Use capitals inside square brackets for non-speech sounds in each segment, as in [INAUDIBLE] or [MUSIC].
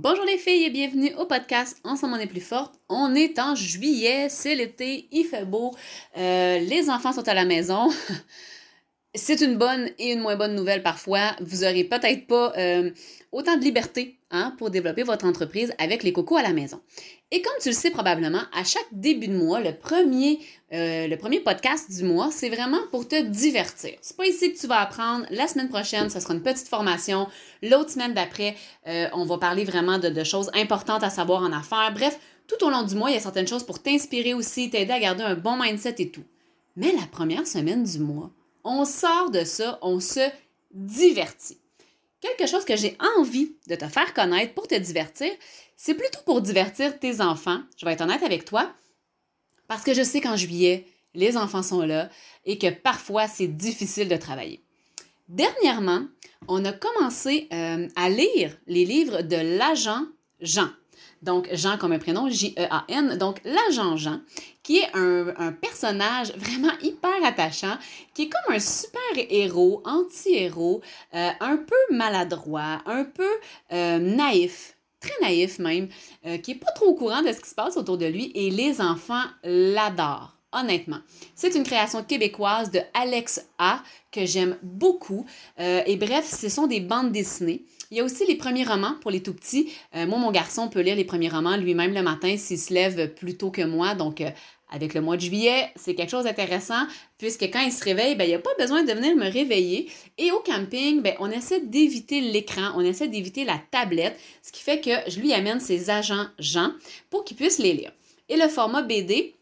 Bonjour les filles et bienvenue au podcast Ensemble on est plus forte. On est en juillet, c'est l'été, il fait beau, euh, les enfants sont à la maison. [LAUGHS] c'est une bonne et une moins bonne nouvelle parfois. Vous aurez peut-être pas euh, autant de liberté hein, pour développer votre entreprise avec les cocos à la maison. Et comme tu le sais probablement, à chaque début de mois, le premier, euh, le premier podcast du mois, c'est vraiment pour te divertir. C'est pas ici que tu vas apprendre. La semaine prochaine, ce sera une petite formation. L'autre semaine d'après, euh, on va parler vraiment de choses importantes à savoir en affaires. Bref, tout au long du mois, il y a certaines choses pour t'inspirer aussi, t'aider à garder un bon mindset et tout. Mais la première semaine du mois, on sort de ça, on se divertit quelque chose que j'ai envie de te faire connaître pour te divertir, c'est plutôt pour divertir tes enfants. Je vais être honnête avec toi, parce que je sais qu'en juillet, les enfants sont là et que parfois c'est difficile de travailler. Dernièrement, on a commencé euh, à lire les livres de l'agent Jean. Donc, Jean comme un prénom, J-E-A-N. Donc, l'agent Jean, qui est un, personnage vraiment hyper attachant, qui est comme un super héros, anti-héros, euh, un peu maladroit, un peu euh, naïf, très naïf même, euh, qui est pas trop au courant de ce qui se passe autour de lui et les enfants l'adorent. Honnêtement, c'est une création québécoise de Alex A que j'aime beaucoup. et bref, ce sont des bandes dessinées. Il y a aussi les premiers romans pour les tout petits. Euh, moi, mon garçon peut lire les premiers romans lui-même le matin s'il se lève plus tôt que moi. Donc, euh, avec le mois de juillet, c'est quelque chose d'intéressant puisque quand il se réveille, ben, il n'y a pas besoin de venir me réveiller. Et au camping, ben, on essaie d'éviter l'écran, on essaie d'éviter la tablette, ce qui fait que je lui amène ses agents Jean pour qu'il puisse les lire. Et le format BD,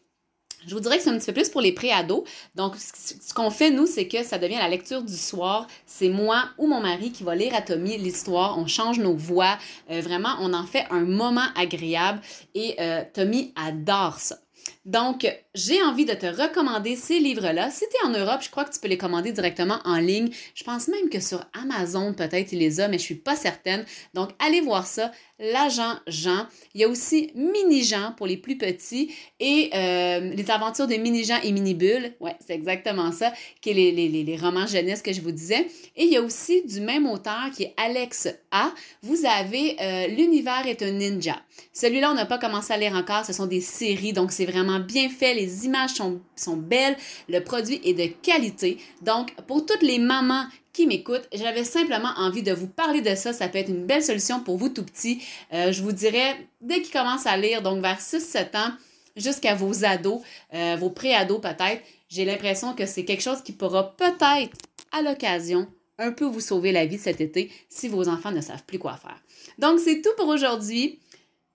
je vous dirais que c'est un petit peu plus pour les pré-ados. Donc, ce qu'on fait, nous, c'est que ça devient la lecture du soir. C'est moi ou mon mari qui va lire à Tommy l'histoire. On change nos voix. Euh, vraiment, on en fait un moment agréable. Et euh, Tommy adore ça. Donc, j'ai envie de te recommander ces livres-là. Si tu es en Europe, je crois que tu peux les commander directement en ligne. Je pense même que sur Amazon, peut-être, il les a, mais je suis pas certaine. Donc, allez voir ça. L'agent Jean. Il y a aussi Mini Jean pour les plus petits et euh, les aventures de Mini Jean et Mini Bulle. Ouais, c'est exactement ça, qui est les, romans jeunesse que je vous disais. Et il y a aussi du même auteur qui est Alex A. Vous avez euh, L'univers est un ninja. Celui-là, on n'a pas commencé à lire encore. Ce sont des séries, donc c'est vraiment bien fait. Les images sont, belles. Le produit est de qualité. Donc, pour toutes les mamans qui m'écoutent, j'avais simplement envie de vous parler de ça. Ça peut être une belle solution pour vous tout petits. Euh, je vous dirais, dès qu'ils commencent à lire, donc vers 6-7 ans, jusqu'à vos ados, euh, vos pré-ados peut-être, j'ai l'impression que c'est quelque chose qui pourra peut-être, à l'occasion, un peu vous sauver la vie cet été si vos enfants ne savent plus quoi faire. Donc, c'est tout pour aujourd'hui.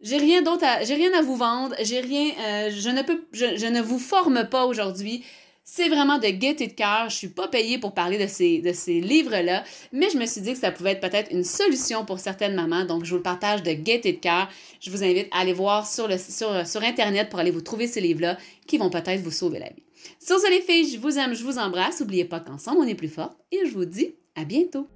J'ai rien d'autre à, j'ai rien à vous vendre. J'ai rien, euh, je ne peux, je ne vous forme pas aujourd'hui. C'est vraiment de gaieté de cœur. Je suis pas payée pour parler de ces, de ces livres-là, mais je me suis dit que ça pouvait être peut-être une solution pour certaines mamans. Donc, je vous le partage de gaieté de cœur. Je vous invite à aller voir sur, le, sur, sur Internet pour aller vous trouver ces livres-là qui vont peut-être vous sauver la vie. Sur ce, les filles, je vous aime, je vous embrasse. N'oubliez pas qu'ensemble, on est plus fort et je vous dis à bientôt.